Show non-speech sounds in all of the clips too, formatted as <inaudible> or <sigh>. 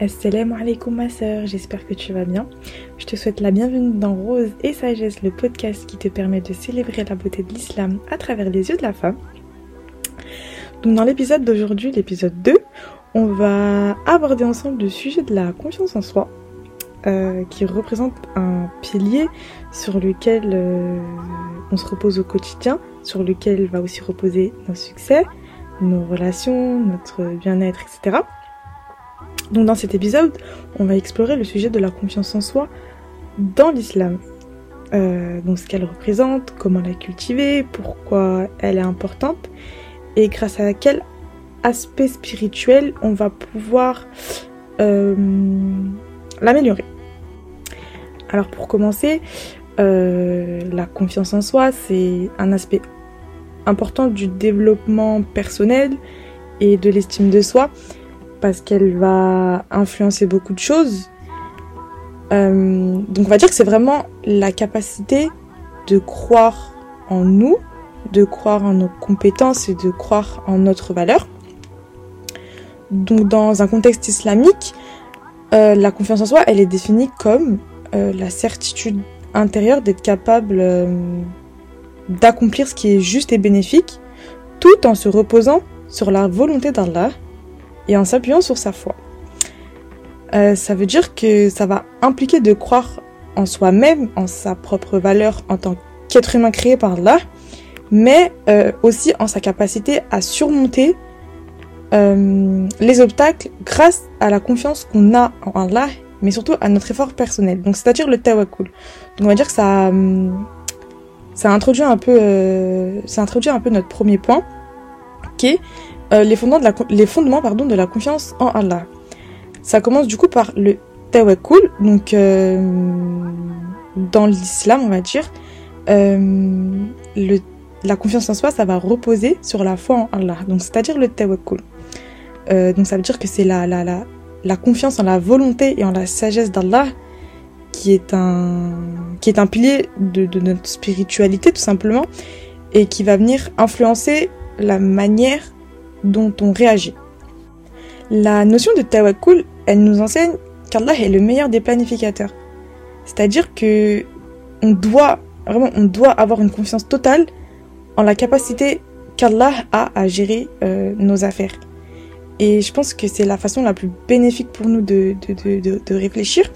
Assalamu alaikum ma soeur, j'espère que tu vas bien. Je te souhaite la bienvenue dans Rose et Sagesse, le podcast qui te permet de célébrer la beauté de l'islam à travers les yeux de la femme. Donc dans l'épisode d'aujourd'hui, l'épisode 2, on va aborder ensemble le sujet de la confiance en soi, euh, qui représente un pilier sur lequel euh, on se repose au quotidien, sur lequel va aussi reposer nos succès, nos relations, notre bien-être, etc. Donc dans cet épisode, on va explorer le sujet de la confiance en soi dans l'islam. Euh, donc ce qu'elle représente, comment la cultiver, pourquoi elle est importante et grâce à quel aspect spirituel on va pouvoir euh, l'améliorer. Alors pour commencer, euh, la confiance en soi, c'est un aspect important du développement personnel et de l'estime de soi parce qu'elle va influencer beaucoup de choses. Euh, donc on va dire que c'est vraiment la capacité de croire en nous, de croire en nos compétences et de croire en notre valeur. Donc dans un contexte islamique, euh, la confiance en soi, elle est définie comme euh, la certitude intérieure d'être capable d'accomplir ce qui est juste et bénéfique, tout en se reposant sur la volonté d'Allah et en s'appuyant sur sa foi. Euh, ça veut dire que ça va impliquer de croire en soi-même, en sa propre valeur en tant qu'être humain créé par Allah, mais euh, aussi en sa capacité à surmonter euh, les obstacles grâce à la confiance qu'on a en Allah, mais surtout à notre effort personnel. Donc c'est-à-dire le tawakkul. Donc on va dire que ça, ça introduit un peu, ça introduit un peu notre premier point, qui est euh, les, fondements de la, les fondements pardon, de la confiance en Allah. Ça commence du coup par le tawakkul, donc euh, dans l'islam on va dire, euh, le, la confiance en soi ça va reposer sur la foi en Allah, donc c'est-à-dire le tawakkul. donc ça veut dire que c'est la, la, la, la confiance en la volonté et en la sagesse d'Allah qui est un qui est un pilier de, de, notre spiritualité tout simplement et qui va venir influencer la manière dont on réagit. La notion de tawakkul, elle nous enseigne qu'Allah est le meilleur des planificateurs. C'est-à-dire que on doit, vraiment, on doit avoir une confiance totale en la capacité qu'Allah a à gérer euh, nos affaires. Et je pense que c'est la façon la plus bénéfique pour nous de, de, de, de, réfléchir.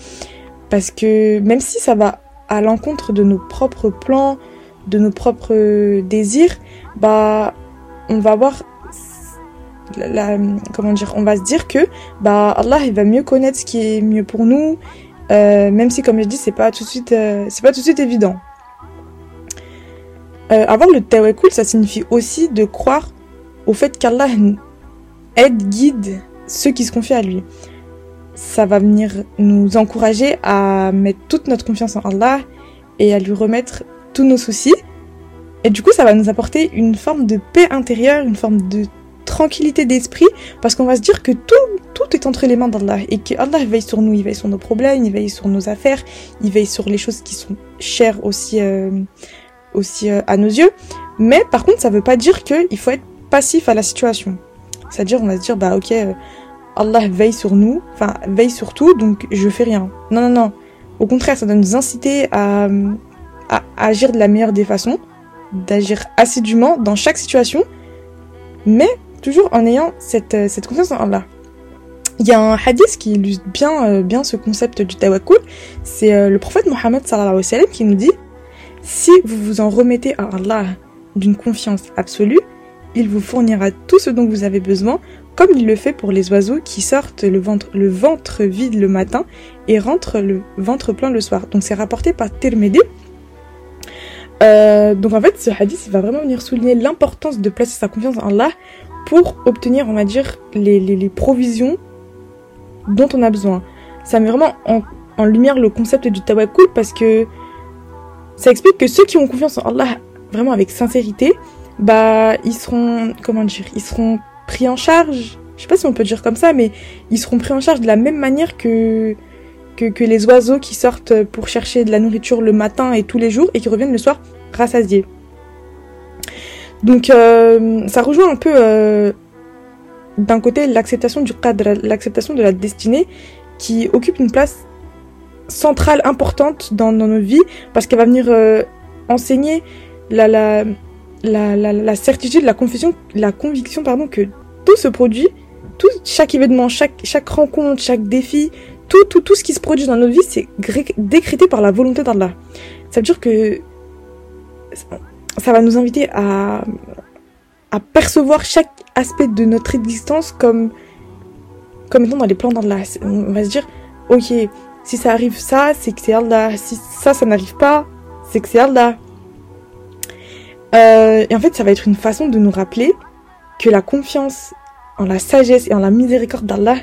Parce que même si ça va à l'encontre de nos propres plans, de nos propres désirs, bah, on va avoir comment dire, on va se dire que bah Allah il va mieux connaître ce qui est mieux pour nous, euh, même si comme je dis c'est pas tout de suite, euh, c'est pas tout de suite évident. Euh, avoir le tawakkul, ça signifie aussi de croire au fait qu'Allah aide, guide ceux qui se confient à lui. Ça va venir nous encourager à mettre toute notre confiance en Allah et à lui remettre tous nos soucis. Et du coup, ça va nous apporter une forme de paix intérieure, une forme de tranquillité d'esprit parce qu'on va se dire que tout, tout est entre les mains d'Allah et que Allah veille sur nous, il veille sur nos problèmes, il veille sur nos affaires, il veille sur les choses qui sont chères aussi, euh, aussi euh, à nos yeux. Mais par contre, ça veut pas dire qu'il faut être passif à la situation. C'est-à-dire, on va se dire, bah ok, euh, Allah veille sur nous, enfin veille sur tout, donc je fais rien. Non, non, non. Au contraire, ça doit nous inciter à, à agir de la meilleure des façons, d'agir assidûment dans chaque situation, mais toujours en ayant cette, euh, cette confiance en Allah. Il y a un hadith qui illustre bien, euh, bien ce concept du tawakkul. C'est euh, le prophète Mohammed qui nous dit Si vous vous en remettez à Allah d'une confiance absolue, il vous fournira tout ce dont vous avez besoin, comme il le fait pour les oiseaux qui sortent le ventre, le ventre vide le matin et rentrent le ventre plein le soir. Donc c'est rapporté par Tirmidhi. donc en fait, ce hadith va vraiment venir souligner l'importance de placer sa confiance en Allah pour obtenir, on va dire, les, provisions dont on a besoin. Ça met vraiment en, lumière le concept du tawakkul parce que ça explique que ceux qui ont confiance en Allah vraiment avec sincérité, bah ils seront comment dire, ils seront pris en charge. Je sais pas si on peut dire comme ça, mais ils seront pris en charge de la même manière que, que les oiseaux qui sortent pour chercher de la nourriture le matin et tous les jours et qui reviennent le soir rassasiés. Donc euh, ça rejoint un peu euh, d'un côté l'acceptation du cadre, l'acceptation de la destinée qui occupe une place centrale, importante dans, nos vies, parce qu'elle va venir euh, enseigner la, certitude, la conviction, la conviction pardon, que tout se produit, tout, chaque événement, chaque, chaque rencontre, chaque défi, tout, tout, tout ce qui se produit dans notre vie, c'est décrété par la volonté d'Allah. Ça veut dire que ça va nous inviter à, percevoir chaque aspect de notre existence comme, comme étant dans les plans d'Allah. On va se dire, ok, si ça arrive ça, c'est que c'est Allah. Si ça, ça n'arrive pas, c'est que c'est Allah. Euh, et en fait, ça va être une façon de nous rappeler que la confiance en la sagesse et en la miséricorde d'Allah,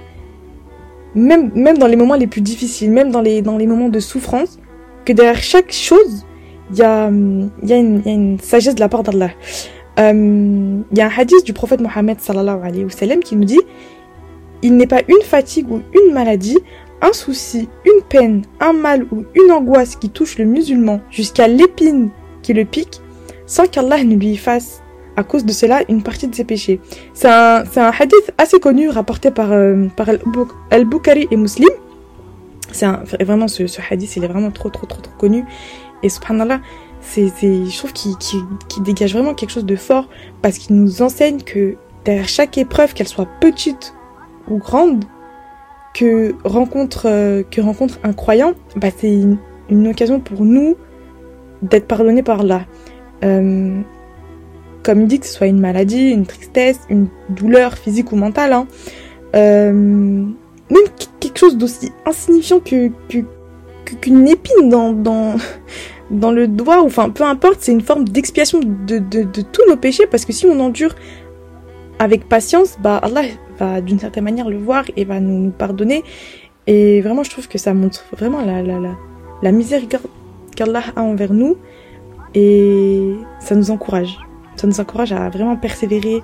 même, même dans les moments les plus difficiles, même dans les, dans les moments de souffrance, que derrière chaque chose, il y a, y, a une sagesse de la part d'Allah. Euh, il y a un hadith du prophète Mohammed qui nous dit Il n'est pas une fatigue ou une maladie, un souci, une peine, un mal ou une angoisse qui touche le musulman jusqu'à l'épine qui le pique, sans qu'Allah ne lui fasse à cause de cela une partie de ses péchés. C'est un, hadith assez connu rapporté par, euh, Al-Bukhari et Muslim. C'est vraiment ce, ce, hadith, il est vraiment trop trop trop trop connu. Et subhanallah, c'est, je trouve qu'il qui, dégage vraiment quelque chose de fort parce qu'il nous enseigne que derrière chaque épreuve, qu'elle soit petite ou grande, que rencontre, euh, que rencontre un croyant, bah, c'est une, occasion pour nous d'être pardonnés par là. Euh, comme il dit que ce soit une maladie, une tristesse, une douleur physique ou mentale, hein. euh, même quelque chose d'aussi insignifiant que, qu'une épine dans, dans, le doigt, ou enfin peu importe, c'est une forme d'expiation de, de, de, tous nos péchés, parce que si on endure avec patience, bah Allah va d'une certaine manière le voir et va nous, pardonner. Et vraiment, je trouve que ça montre vraiment la, la, la, la miséricorde qu'Allah a envers nous, et ça nous encourage. Ça nous encourage à vraiment persévérer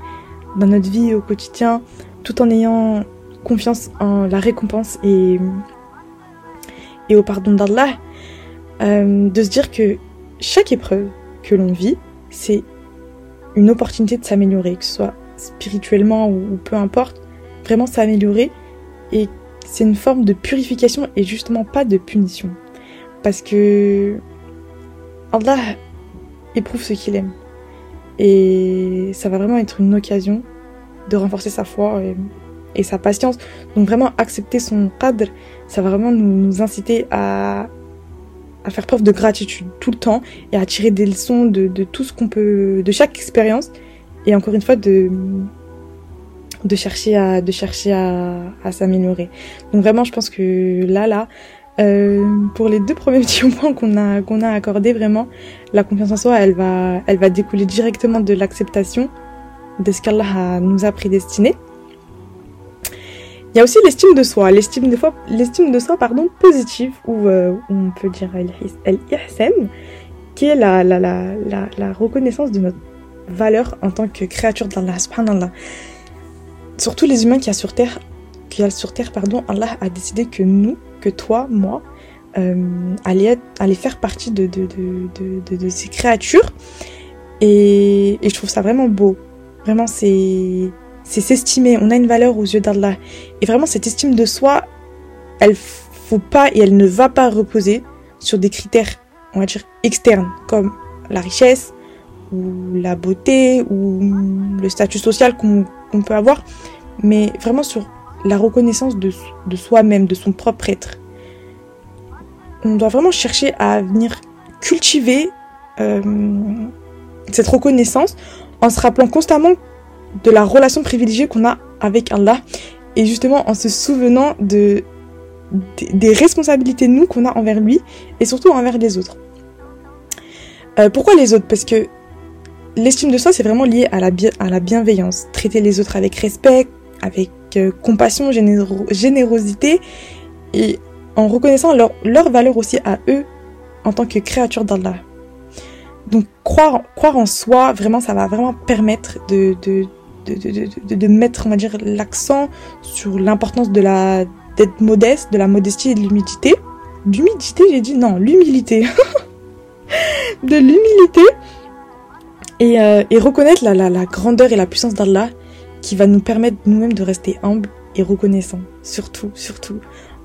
dans notre vie au quotidien, tout en ayant confiance en la récompense et, et au pardon d'Allah. Euh, de se dire que chaque épreuve que l'on vit, c'est une opportunité de s'améliorer, que ce soit spirituellement ou, peu importe, vraiment s'améliorer. Et c'est une forme de purification et justement pas de punition. Parce que Allah éprouve ce qu'il aime. Et ça va vraiment être une occasion de renforcer sa foi et, sa patience. Donc vraiment accepter son cadre, ça va vraiment nous inciter à, à faire preuve de gratitude tout le temps et à tirer des leçons de, de tout ce qu'on peut, de chaque expérience et encore une fois de de chercher à de chercher à, à s'améliorer. Donc vraiment, je pense que là là, euh, pour les deux premiers <laughs> petits points qu'on a qu'on a accordé vraiment, la confiance en soi, elle va elle va découler directement de l'acceptation de ce qu'Allah nous a prédestiné. Il y a aussi l'estime de soi, l'estime de soi, l'estime de soi pardon, positive, ou euh, on peut dire al-ihsan, qui est la, la, la, la, reconnaissance de notre valeur en tant que créature d'Allah, subhanallah. Surtout les humains qui a sur Terre, qui a sur Terre, pardon, Allah a décidé que nous, que toi, moi, euh, aller, faire partie de, ces créatures. Et je trouve ça vraiment beau. Vraiment, c'est c'est s'estimer, on a une valeur aux yeux d'Allah. Et vraiment, cette estime de soi, elle faut pas et elle ne va pas reposer sur des critères, on va dire, externes, comme la richesse, ou la beauté, ou le statut social qu'on peut avoir, mais vraiment sur la reconnaissance de, de soi-même, de son propre être. On doit vraiment chercher à venir cultiver euh, cette reconnaissance en se rappelant constamment de la relation privilégiée qu'on a avec Allah et justement en se souvenant de, des responsabilités nous qu'on a envers lui et surtout envers les autres. Euh, pourquoi les autres? Parce que l'estime de soi c'est vraiment lié à la, à la bienveillance, traiter les autres avec respect, avec euh, compassion, générosité et en reconnaissant leur, leur valeur aussi à eux en tant que créatures d'Allah. Donc croire, croire en soi, vraiment, ça va vraiment permettre de, de, de, de, mettre, on va dire, l'accent sur l'importance de la d'être modeste, de la modestie et de l'humilité. D'humilité, j'ai dit non, l'humilité. <laughs> de l'humilité. Et, euh, et, reconnaître la, la, la, grandeur et la puissance d'Allah qui va nous permettre nous-mêmes de rester humbles et reconnaissants, surtout, surtout,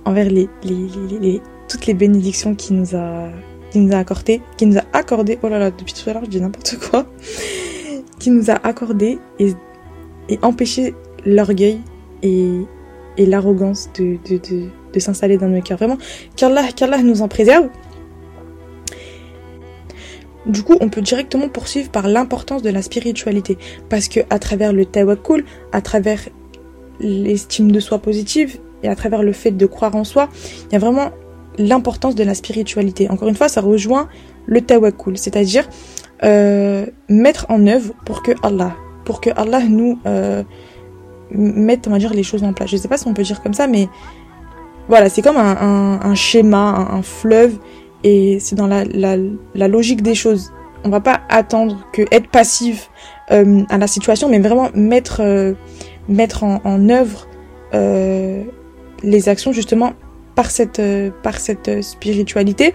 envers les, les, les, toutes les bénédictions qu'il nous a, qui nous a accordées, qui nous a accordé, oh là là, depuis tout à l'heure je dis n'importe quoi, <laughs> qui nous a accordé et, et empêché l'orgueil et, l'arrogance de, s'installer dans nos cœurs. Vraiment, qu'Allah nous en préserve. Du coup, on peut directement poursuivre par l'importance de la spiritualité. Parce que à travers le tawakkul, à travers l'estime de soi positive et à travers le fait de croire en soi, il y a vraiment l'importance de la spiritualité. Encore une fois, ça rejoint le tawakkul, c'est-à-dire euh, mettre en œuvre pour que Allah, pour que Allah nous euh, mette, on va les choses en place. Je sais pas si on peut dire comme ça, mais voilà, c'est comme un, schéma, un fleuve et c'est dans la, logique des choses. On va pas attendre que être passif euh, à la situation, mais vraiment mettre euh, en, œuvre les actions justement par cette spiritualité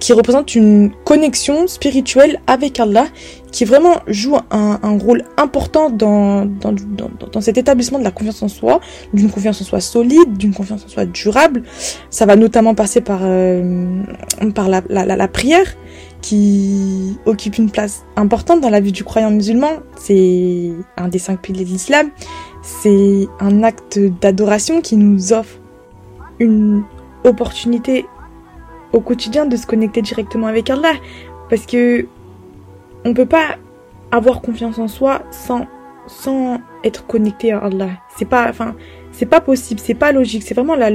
qui représente une connexion spirituelle avec Allah, qui vraiment joue un, rôle important dans, dans, dans, dans, cet établissement de la confiance en soi, d'une confiance en soi solide, d'une confiance en soi durable. Ça va notamment passer par, euh, par la, la, la, prière, qui occupe une place importante dans la vie du croyant musulman. C'est un des cinq piliers de l'islam. C'est un acte d'adoration qui nous offre une opportunité au quotidien de se connecter directement avec Allah. Parce que on peut pas avoir confiance en soi sans, sans être connecté à Allah. C'est pas, enfin, c'est pas possible, c'est pas logique. C'est vraiment la,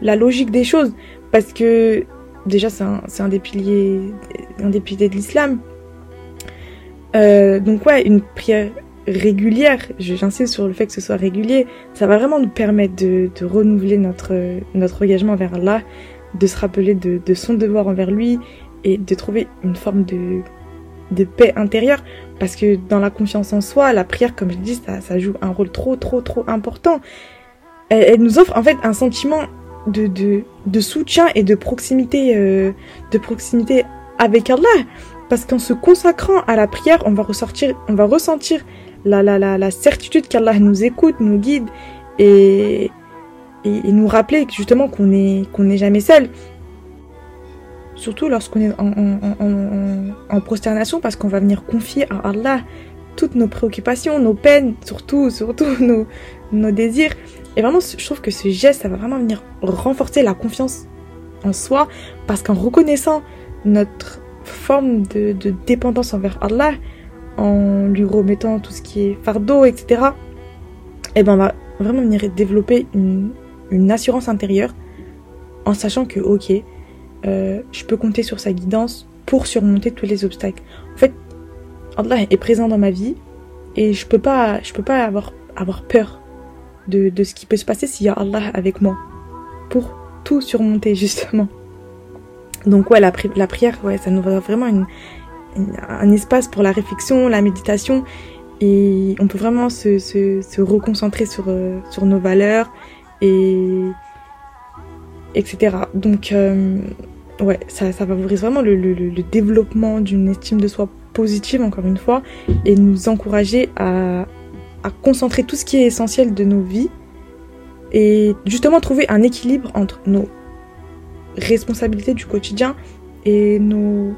la logique des choses. Parce que, déjà, c'est un, un, des piliers, un des piliers de l'islam. Euh, donc ouais, une prière régulière, j'insiste sur le fait que ce soit régulier, ça va vraiment nous permettre de, de renouveler notre, notre engagement vers Allah, de se rappeler de, son devoir envers lui et de trouver une forme de, paix intérieure parce que dans la confiance en soi, la prière, comme je dis, ça, ça joue un rôle trop, trop, trop important. Elle, elle nous offre en fait un sentiment de soutien et de proximité, euh, de proximité avec Allah. Parce qu'en se consacrant à la prière, on va ressortir, on va ressentir la, la, la, la certitude qu'Allah nous écoute, nous guide et, et, nous rappeler justement qu'on n'est jamais seul. Surtout lorsqu'on est en, en, en, en, prosternation parce qu'on va venir confier à Allah toutes nos préoccupations, nos peines, surtout, surtout <laughs> nos, nos désirs. Et vraiment, je trouve que ce geste, ça va vraiment venir renforcer la confiance en soi parce qu'en reconnaissant notre forme de, de dépendance envers Allah, en lui remettant tout ce qui est fardeau, etc., et ben on va vraiment venir développer une, une assurance intérieure en sachant que, ok, euh, je peux compter sur sa guidance pour surmonter tous les obstacles. En fait, Allah est présent dans ma vie et je peux pas, je peux pas avoir, avoir peur de, de ce qui peut se passer s'il y a Allah avec moi pour tout surmonter <laughs> justement. Donc ouais, la, prière, ouais, ça nous va vraiment une, un espace pour la réflexion, la méditation et on peut vraiment se, se, se reconcentrer sur, euh, sur nos valeurs et etc. Donc euh, ça, favorise vraiment le, le, développement d'une estime de soi positive encore une fois et nous encourager à, à concentrer tout ce qui est essentiel de nos vies et justement trouver un équilibre entre nos responsabilités du quotidien et nos,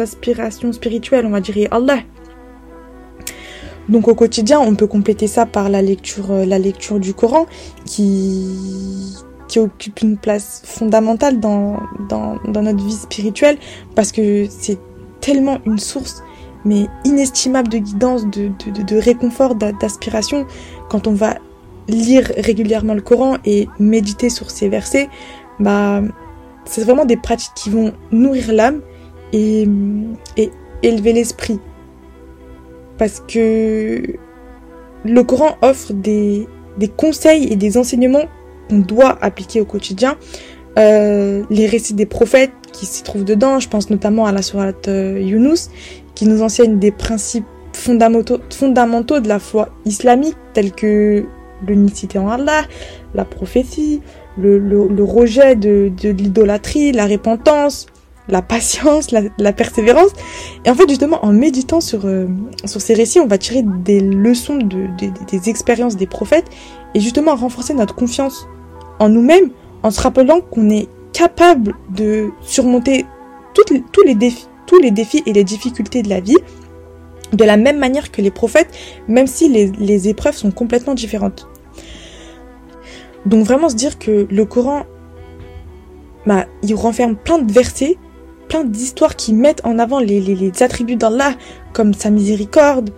aspirations spirituelles, on va dire, Allah. Donc au quotidien, on peut compléter ça par la lecture, euh, la lecture du Coran qui, qui occupe une place fondamentale dans, dans, notre vie spirituelle parce que c'est tellement une source mais inestimable de guidance, de, de, de réconfort, d'aspiration. Quand on va lire régulièrement le Coran et méditer sur ces versets, bah c'est vraiment des pratiques qui vont nourrir l'âme et, et élever l'esprit parce que le Coran offre des, conseils et des enseignements qu'on doit appliquer au quotidien. Euh, les récits des prophètes qui s'y trouvent dedans, je pense notamment à la sourate euh, Yunus, qui nous enseigne des principes fondamentaux, de la foi islamique, tels que l'unicité en Allah, la prophétie, le rejet de, de l'idolâtrie, la repentance, la patience, la, persévérance. Et en fait, justement, en méditant sur, euh, sur ces récits, on va tirer des leçons de, des expériences des prophètes et justement renforcer notre confiance en nous-mêmes en se rappelant qu'on est capable de surmonter toutes, tous, les défis, tous les défis et les difficultés de la vie de la même manière que les prophètes, même si les, les épreuves sont complètement différentes. Donc vraiment se dire que le Coran, bah, il renferme plein de versets, plein d'histoires qui mettent en avant les, les, les attributs d'Allah, comme sa miséricorde,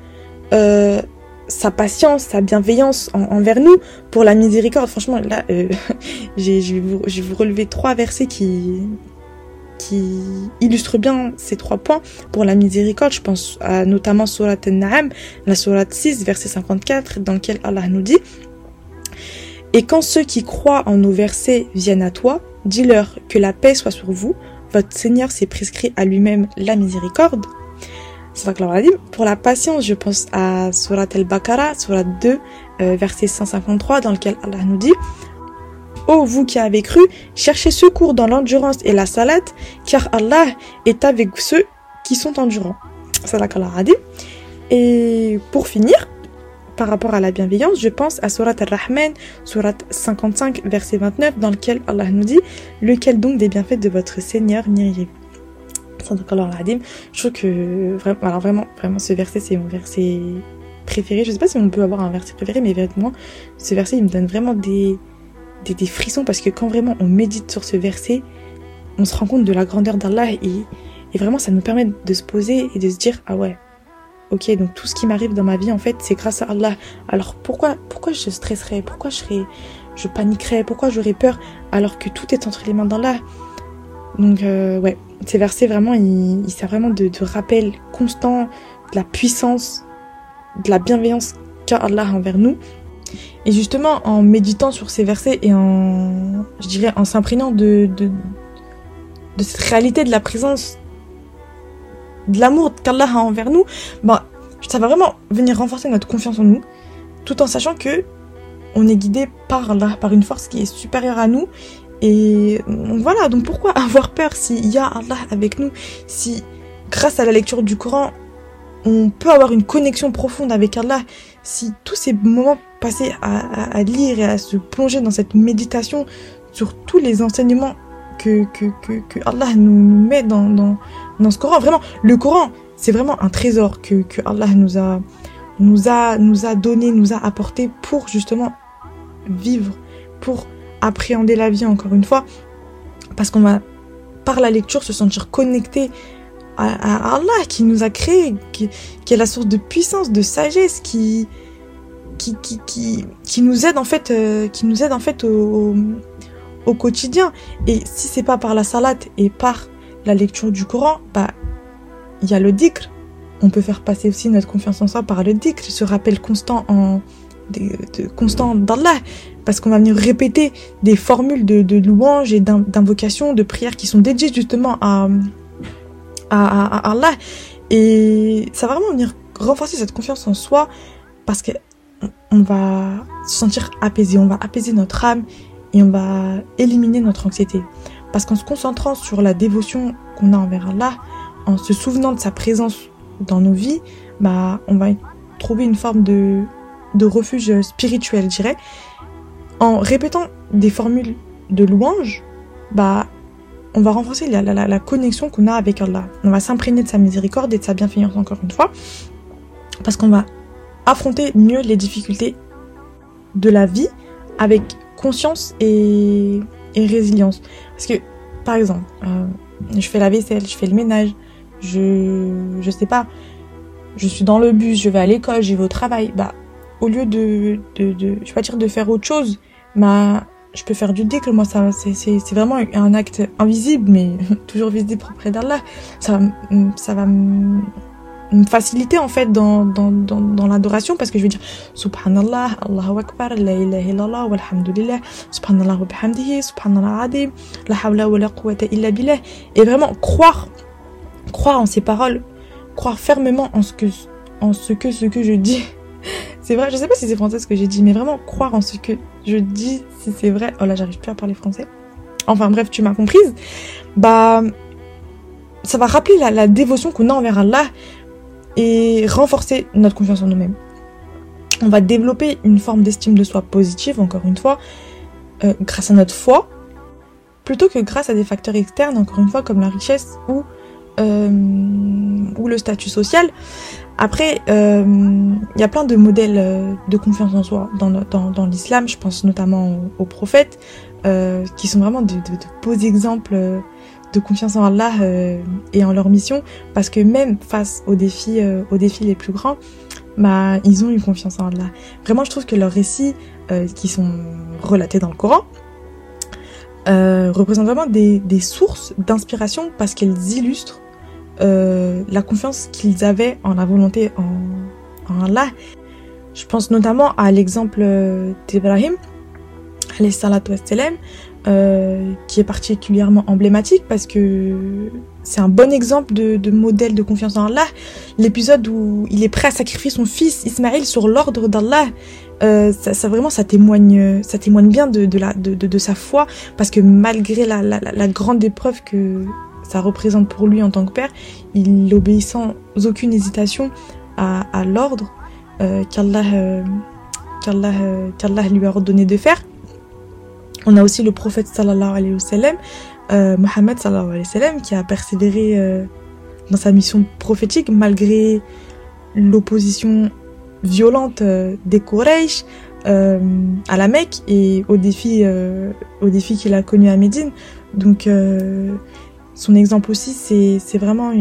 euh, sa patience, sa bienveillance envers nous. Pour la miséricorde, franchement, là, euh, <laughs> je vais vous relever trois versets qui, qui illustrent bien ces trois points. Pour la miséricorde, je pense à notamment Surat An-Na'am, la Surat 6, verset 54, dans lequel Allah nous dit Et quand ceux qui croient en nos versets viennent à toi, dis-leur que la paix soit sur vous, votre Seigneur s'est prescrit à lui-même la miséricorde. Pour la patience, je pense à Surat al-Baqarah, Surat 2, euh, verset 153, dans lequel Allah nous dit Ô vous qui avez cru, cherchez secours dans l'endurance et la salade, car Allah est avec ceux qui sont endurants. Et pour finir, par rapport à la bienveillance, je pense à Surat Al-Rahman, Surat 55, verset 29, dans lequel Allah nous dit Lequel donc des bienfaits de votre Seigneur n'iriez je trouve que alors vraiment, vraiment, ce verset, c'est mon verset préféré. Je sais pas si on peut avoir un verset préféré, mais vraiment, ce verset, il me donne vraiment des, des, des, frissons parce que quand vraiment on médite sur ce verset, on se rend compte de la grandeur d'Allah et, et vraiment ça nous permet de se poser et de se dire ah ouais ok donc tout ce qui m'arrive dans ma vie en fait c'est grâce à Allah. Alors pourquoi pourquoi je stresserais? Pourquoi je serais paniquerais? Pourquoi j'aurais peur alors que tout est entre les mains d'Allah? Donc euh, ouais. Ces versets vraiment ils, ils servent vraiment de, rappel constant de la puissance de la bienveillance qu'a Allah envers nous. Et justement, en méditant sur ces versets et en, je dirais, en s'imprégnant de, de, cette réalité de la présence, de l'amour qu'Allah a envers nous, bah, ça va vraiment venir renforcer notre confiance en nous, tout en sachant que on est guidé par Allah, par une force qui est supérieure à nous. Et voilà, donc pourquoi <laughs> avoir peur s'il y a Allah avec nous, si grâce à la lecture du Coran, on peut avoir une connexion profonde avec Allah, si tous ces moments passés à, lire et à se plonger dans cette méditation sur tous les enseignements que, Allah nous, met dans, dans, ce Coran, vraiment, le Coran, c'est vraiment un trésor que, que Allah nous a, nous, a, nous a donné, nous a apporté pour justement vivre, pour appréhender la vie encore une fois, parce qu'on va par la lecture se sentir connecté à, Allah qui nous a créé, qui, est la source de puissance, de sagesse, qui, qui, qui, qui, qui nous aide en fait, euh, qui nous aide en fait au, au, quotidien. Et si c'est pas par la salade et par la lecture du Coran, bah il y a le dhikr. On peut faire passer aussi notre confiance en soi par le dhikr, ce rappel constant en de, de constant d'Allah, parce qu'on va venir répéter des formules de, louanges et d'invocations, de prières qui sont dédiées justement à à, Allah. Et ça va vraiment venir renforcer cette confiance en soi parce que on va se sentir apaisé, on va apaiser notre âme et on va éliminer notre anxiété. Parce qu'en se concentrant sur la dévotion qu'on a envers Allah, en se souvenant de sa présence dans nos vies, bah, on va trouver une forme de, refuge spirituel, je dirais. En répétant des formules de louange, bah, on va renforcer la, connexion qu'on a avec Allah. On va s'imprégner de sa miséricorde et de sa bienveillance encore une fois, parce qu'on va affronter mieux les difficultés de la vie avec conscience et, résilience. Parce que, par exemple, euh, je fais la vaisselle, je fais le ménage, je, je sais pas, je suis dans le bus, je vais à l'école, je vais au travail, bah, au lieu de, de, je vais dire de faire autre chose, bah, je peux faire du que moi ça c'est vraiment un acte invisible mais <laughs> toujours visible auprès d'Allah. Ça ça va me faciliter en fait dans, dans, dans, dans l'adoration parce que je veux dire subhanallah Allahu akbar la ilaha illallah walhamdulillah subhanallah wa bihamdihi subhanallah adim la hawla wa la quwwata illa billah. Et vraiment croire croire en ces paroles croire fermement en ce que en ce que ce que je dis <laughs> c'est vrai, je sais pas si c'est français ce que j'ai dit, mais vraiment croire en ce que je dis, si c'est vrai. Oh là, j'arrive plus à parler français. Enfin bref, tu m'as comprise. Bah, ça va rappeler la, dévotion qu'on a envers Allah et renforcer notre confiance en nous-mêmes. On va développer une forme d'estime de soi positive, encore une fois, euh, grâce à notre foi, plutôt que grâce à des facteurs externes, encore une fois, comme la richesse ou, ou le statut social. Après, il euh, y a plein de modèles euh, de confiance en soi dans, l'islam, je pense notamment aux, prophètes, euh, qui sont vraiment de, beaux exemples de confiance en Allah et en leur mission, parce que même face aux défis, aux défis les plus grands, bah, ils ont eu confiance en Allah. Vraiment, je trouve que leurs récits, qui sont relatés dans le Coran, représentent vraiment des, des sources d'inspiration parce qu'elles illustrent euh, la confiance qu'ils avaient en la volonté en, Allah. Je pense notamment à l'exemple euh, d'Ibrahim, euh, qui est particulièrement emblématique parce que c'est un bon exemple de, modèle de confiance en Allah. L'épisode où il est prêt à sacrifier son fils Ismaël sur l'ordre d'Allah, euh, ça, vraiment ça témoigne, ça témoigne bien de, de, sa foi parce que malgré la grande épreuve que ça représente pour lui en tant que père, il obéit sans aucune hésitation à, l'ordre euh, qu'Allah euh, euh, lui a ordonné de faire. On a aussi le prophète sallallahu alayhi wa sallam, Mohammed sallallahu alayhi wa sallam, qui a persévéré dans sa mission prophétique malgré l'opposition violente des Quraysh à la Mecque et aux défis, aux défis qu'il a connus à Médine. Donc son exemple aussi, c'est vraiment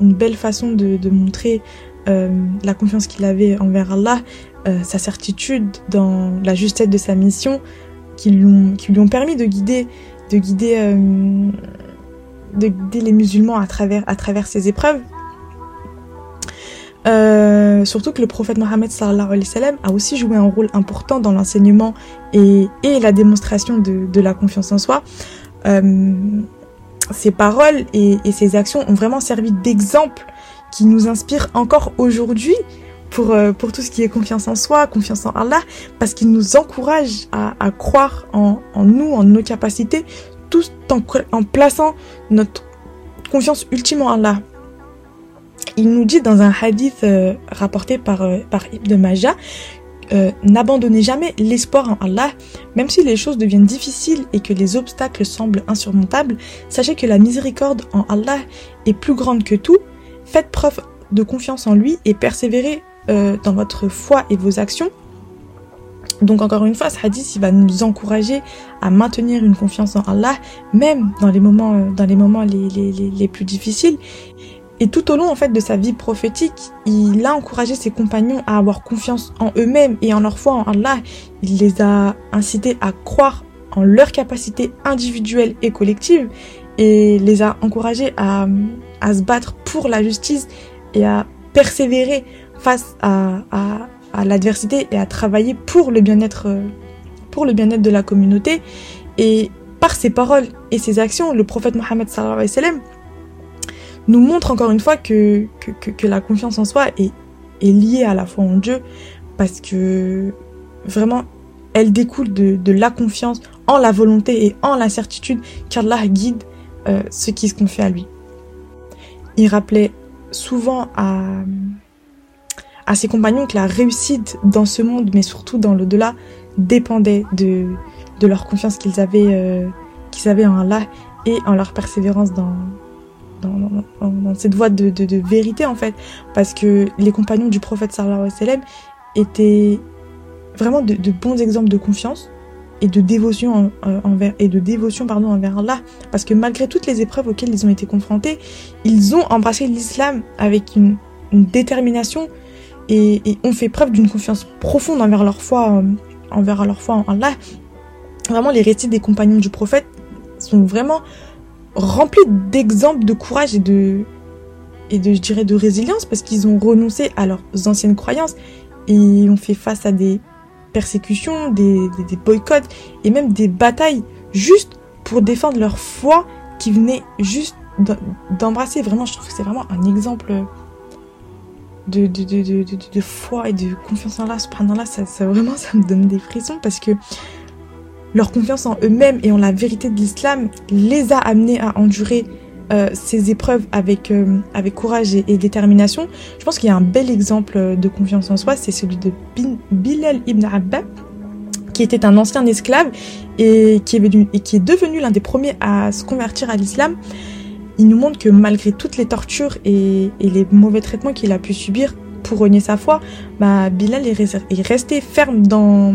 une belle façon de, montrer euh, la confiance qu'il avait envers Allah, euh, sa certitude dans la justesse de sa mission, qui lui ont, permis de guider, de guider, euh, les musulmans à travers, ces épreuves. surtout que le prophète Mohammed a aussi joué un rôle important dans l'enseignement et, la démonstration de, la confiance en soi ses paroles et, et, ses actions ont vraiment servi d'exemple qui nous inspire encore aujourd'hui pour, euh, pour tout ce qui est confiance en soi, confiance en Allah, parce qu'il nous encourage à, croire en, nous, en nos capacités, tout en, en plaçant notre confiance ultime en Allah. Il nous dit dans un hadith euh, rapporté par, euh, par Ibn Majah euh, n'abandonnez jamais l'espoir en Allah, même si les choses deviennent difficiles et que les obstacles semblent insurmontables, sachez que la miséricorde en Allah est plus grande que tout. Faites preuve de confiance en lui et persévérez euh, dans votre foi et vos actions. Donc encore une fois, ce hadith, il va nous encourager à maintenir une confiance en Allah, même dans les moments, euh, dans les moments les, plus difficiles. Et tout au long en fait de sa vie prophétique, il a encouragé ses compagnons à avoir confiance en eux-mêmes et en leur foi en Allah. Il les a incités à croire en leurs capacités individuelles et collectives et les a encouragés à, à se battre pour la justice et à persévérer face à, à, l'adversité et à travailler pour le bien-être pour le bien-être de la communauté et par ses paroles et ses actions le prophète Mohammed sallallahu alayhi wa sallam nous montre encore une fois que, que, que, la confiance en soi est, est liée à la foi en Dieu parce que vraiment elle découle de, de la confiance en la volonté et en la certitude qu'Allah guide euh, ceux qui se confient à lui. Il rappelait souvent à, à ses compagnons que la réussite dans ce monde, mais surtout dans l'au-delà, dépendait de, de leur confiance qu'ils avaient, euh, qu'ils avaient en Allah et en leur persévérance dans, dans, cette voie de, vérité en fait. Parce que les compagnons du prophète sallallahu alayhi wa sallam étaient vraiment de, bons exemples de confiance et de dévotion euh, envers et de dévotion pardon envers Allah. Parce que malgré toutes les épreuves auxquelles ils ont été confrontés ils ont embrassé l'islam avec une, une détermination et, et, ont fait preuve d'une confiance profonde envers leur foi euh, envers leur foi en Allah. Vraiment les récits des compagnons du prophète sont vraiment rempli d'exemples de courage et de, et de, je dirais, de résilience parce qu'ils ont renoncé à leurs anciennes croyances et ont fait face à des persécutions, des, boycotts et même des batailles juste pour défendre leur foi qui venait juste d'embrasser. Vraiment, je trouve que c'est vraiment un exemple de, de, de, de, de, foi et de confiance en Allah. Subhanallah, ça, ça vraiment, ça me donne des frissons parce que leur confiance en eux-mêmes et en la vérité de l'islam les a amenés à endurer euh, ces épreuves avec, euh, avec courage et, détermination, je pense qu'il y a un bel exemple de confiance en soi, c'est celui de Bilal ibn Abbas, qui était un ancien esclave et qui est, est devenu l'un des premiers à se convertir à l'islam. Il nous montre que malgré toutes les tortures et, les mauvais traitements qu'il a pu subir pour renier sa foi, bah, Bilal est, resté ferme dans,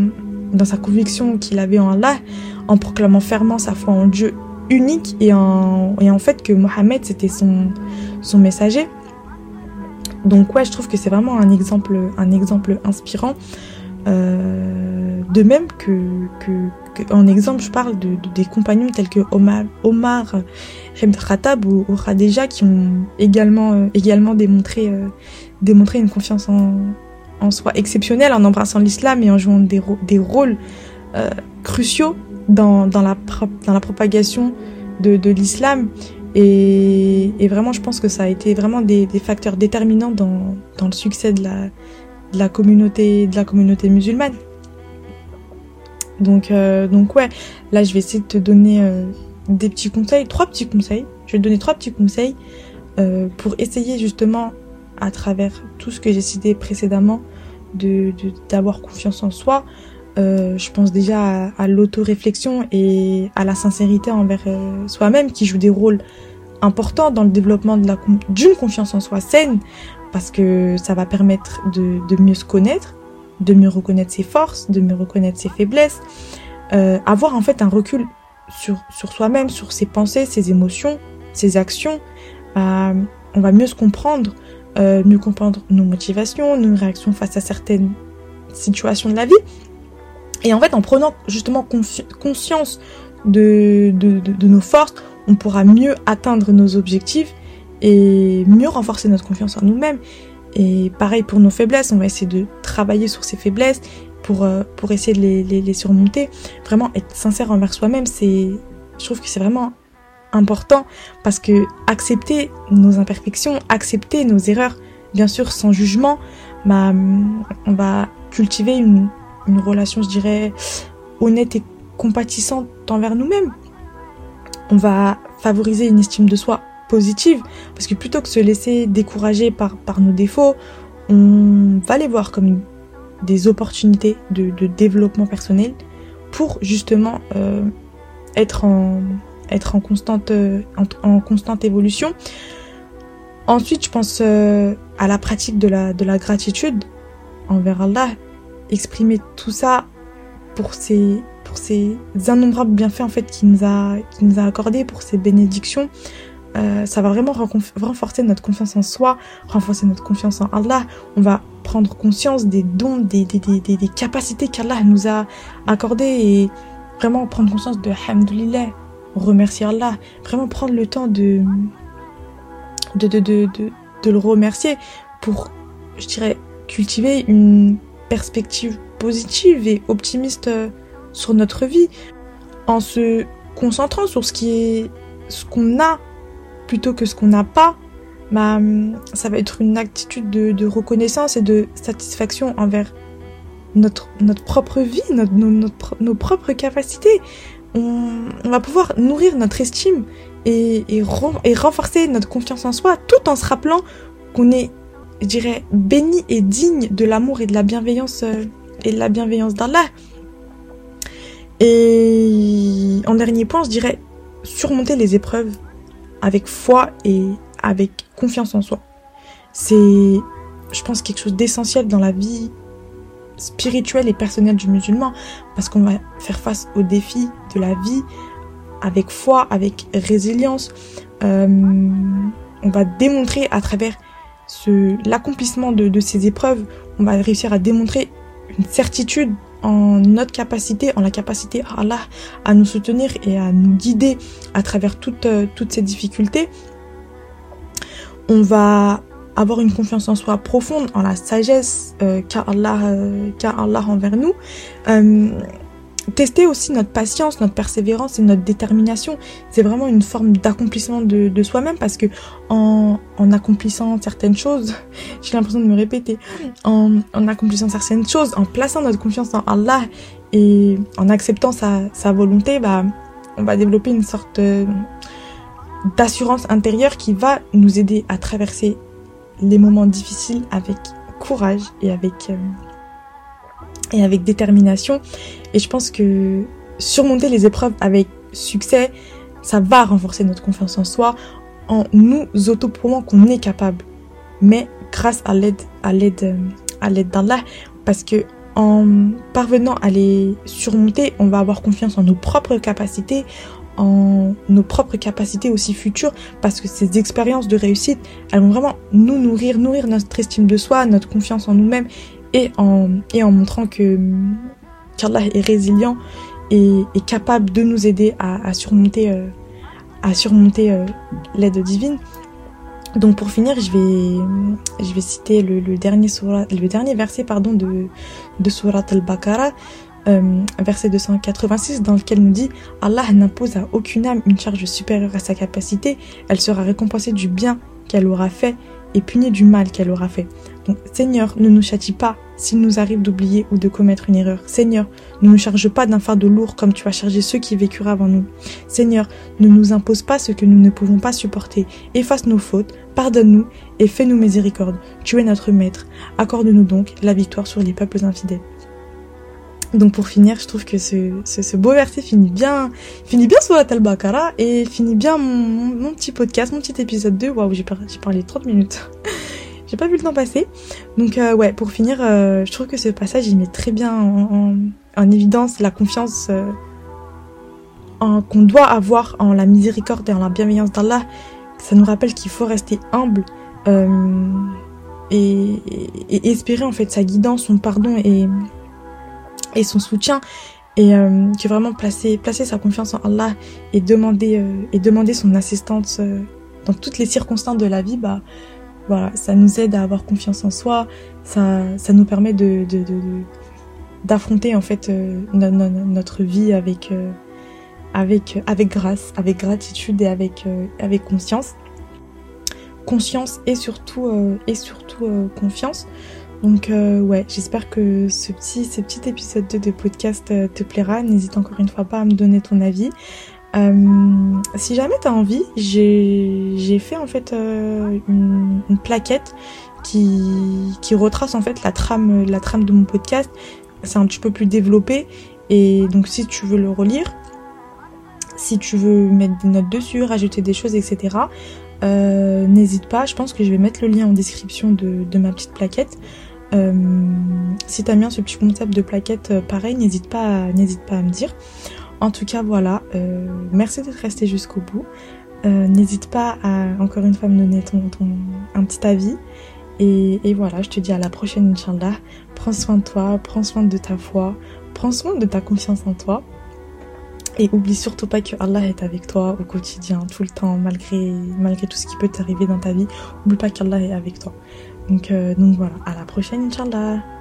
dans sa conviction qu'il avait en Allah, en proclamant fermement sa foi en Dieu unique et en, et en fait que Mohammed c'était son, son messager. Donc ouais, je trouve que c'est vraiment un exemple, un exemple inspirant. Euh, de même que, que, en exemple, je parle de, des compagnons tels que Omar, Omar Khattab ou, ou Khadija qui ont également, euh, également démontré, euh, démontré une confiance en, en soi exceptionnelle en embrassant l'islam et en jouant des, des rôles cruciaux dans, dans, la, dans la propagation de, de l'islam. Et, vraiment, je pense que ça a été vraiment des, des facteurs déterminants dans, dans, le succès de la, de la, communauté, de la communauté musulmane. Donc, euh, donc ouais, là, je vais essayer de te donner euh, des petits conseils, trois petits conseils. Je vais te donner trois petits conseils euh, pour essayer justement, à travers tout ce que j'ai cité précédemment, de d'avoir confiance en soi, euh, je pense déjà à, l'autoréflexion et à la sincérité envers euh, soi-même qui joue des rôles importants dans le développement de d'une confiance en soi saine parce que ça va permettre de, de, mieux se connaître, de mieux reconnaître ses forces, de mieux reconnaître ses faiblesses, euh, avoir en fait un recul sur, sur soi-même, sur ses pensées, ses émotions, ses actions. On va mieux se comprendre, euh, mieux comprendre nos motivations, nos réactions face à certaines situations de la vie. Et en fait, en prenant justement conscience de, de, nos forces, on pourra mieux atteindre nos objectifs et mieux renforcer notre confiance en nous-mêmes. Et pareil pour nos faiblesses, on va essayer de travailler sur ces faiblesses pour, euh, pour essayer de les, les, les surmonter. Vraiment être sincère envers soi-même, c'est, je trouve que c'est vraiment important parce que accepter nos imperfections, accepter nos erreurs, bien sûr sans jugement, bah, on va cultiver une, relation, je dirais, honnête et compatissante envers nous-mêmes. On va favoriser une estime de soi positive, parce que plutôt que se laisser décourager par, nos défauts, on va les voir comme des opportunités de, de développement personnel pour justement euh, être, en, être en, constante, en, en, constante évolution. Ensuite, je pense euh, à la pratique de la, de la gratitude envers Allah exprimer tout ça pour ces pour ces innombrables bienfaits en fait qu'il nous a nous a accordé pour ces bénédictions euh, ça va vraiment renforcer notre confiance en soi, renforcer notre confiance en Allah. On va prendre conscience des dons, des, des, des, des capacités qu'Allah nous a accordées et vraiment prendre conscience de Alhamdulillah, remercier Allah, vraiment prendre le temps de, de, de, de, de, le remercier pour, je dirais, cultiver une perspective positive et optimiste euh, sur notre vie en se concentrant sur ce qui est ce qu'on a plutôt que ce qu'on n'a pas bah, ça va être une attitude de, reconnaissance et de satisfaction envers notre, notre propre vie, notre, nos, propres capacités. On, va pouvoir nourrir notre estime et, renforcer notre confiance en soi tout en se rappelant qu'on est je dirais, béni et digne de l'amour et de la bienveillance euh, et de la bienveillance d'Allah. Et en dernier point, je dirais surmonter les épreuves avec foi et avec confiance en soi. C'est, je pense, quelque chose d'essentiel dans la vie spirituelle et personnelle du musulman parce qu'on va faire face aux défis de la vie avec foi, avec résilience. Euh, on va démontrer à travers l'accomplissement de, ces épreuves, on va réussir à démontrer une certitude en notre capacité, en la capacité à Allah à nous soutenir et à nous guider à travers toutes, euh, toutes ces difficultés. On va avoir une confiance en soi profonde, en la sagesse euh, qu'a Allah, euh, envers nous. Euh, tester aussi notre patience, notre persévérance et notre détermination. C'est vraiment une forme d'accomplissement de, de soi-même parce que en, en, accomplissant certaines choses, <laughs> j'ai l'impression de me répéter, en, en, accomplissant certaines choses, en plaçant notre confiance en Allah et en acceptant sa, sa volonté, bah, on va développer une sorte, d'assurance intérieure qui va nous aider à traverser les moments difficiles avec courage et avec, euh, et avec détermination. Et je pense que surmonter les épreuves avec succès, ça va renforcer notre confiance en soi en nous auto-prouvant qu'on est capable. Mais grâce à l'aide, à l'aide, à l'aide d'Allah, parce que en parvenant à les surmonter, on va avoir confiance en nos propres capacités, en nos propres capacités aussi futures, parce que ces expériences de réussite, elles vont vraiment nous nourrir, nourrir notre estime de soi, notre confiance en nous-mêmes, et en, et en montrant que qu'Allah est résilient et est capable de nous aider à, surmonter, euh, surmonter euh, l'aide divine. Donc pour finir, je vais, je vais citer le, dernier, le dernier verset pardon, de, de Surat al-Baqarah, euh, verset 286, dans lequel nous dit Allah n'impose à aucune âme une charge supérieure à sa capacité, elle sera récompensée du bien qu'elle aura fait et punie du mal qu'elle aura fait. Seigneur, ne nous châtie pas s'il nous arrive d'oublier ou de commettre une erreur. Seigneur, ne nous charge pas d'un fardeau lourd comme tu as chargé ceux qui vécurent avant nous. Seigneur, ne nous impose pas ce que nous ne pouvons pas supporter. Efface nos fautes, pardonne-nous et fais-nous miséricorde. Tu es notre Maître. Accorde-nous donc la victoire sur les peuples infidèles. Donc pour finir, je trouve que ce, ce, beau verset finit bien, finit bien sur la Talbakara et finit bien mon, petit podcast, mon petit épisode 2. Waouh, j'ai parlé 30 minutes. <laughs> j'ai pas vu le temps passer. Donc euh, ouais, pour finir, euh, je trouve que ce passage il met très bien en, en, évidence la confiance euh, qu'on doit avoir en la miséricorde et en la bienveillance d'Allah. Ça nous rappelle qu'il faut rester humble et, espérer en fait sa guidance, son pardon et, et son soutien et que vraiment placer placer sa confiance en Allah et demander et demander son assistance dans toutes les circonstances de la vie bah voilà, ça nous aide à avoir confiance en soi, ça, ça nous permet de, d'affronter en fait euh, notre vie avec, euh, avec, avec grâce, avec gratitude et avec, euh, avec conscience. Conscience et surtout, et surtout confiance. Donc ouais, j'espère que ce petit, ce petit épisode 2 de podcast te plaira. N'hésite encore une fois pas à me donner ton avis. Euh, si jamais tu as envie, j'ai fait en fait euh, une, plaquette qui, qui retrace en fait la trame, la trame de mon podcast. C'est un petit peu plus développé et donc si tu veux le relire, si tu veux mettre des notes dessus, rajouter des choses, etc. Euh, N'hésite pas, je pense que je vais mettre le lien en description de, de ma petite plaquette. Euh, si t'aimes bien ce petit concept de plaquette, euh, pareil, n'hésite pas, n'hésite pas à me dire. En tout cas, voilà. Euh, merci d'être resté jusqu'au bout. N'hésite pas à encore une fois me donner ton, un petit avis. Et, voilà, je te dis à la prochaine, Inch'Allah. Prends soin de toi, prends soin de ta foi, prends soin de ta confiance en toi. Et oublie surtout pas que Allah est avec toi au quotidien, tout le temps, malgré, malgré tout ce qui peut t'arriver dans ta vie. Oublie pas qu'Allah est avec toi. Donc, euh, donc voilà, à la prochaine, Inch'Allah.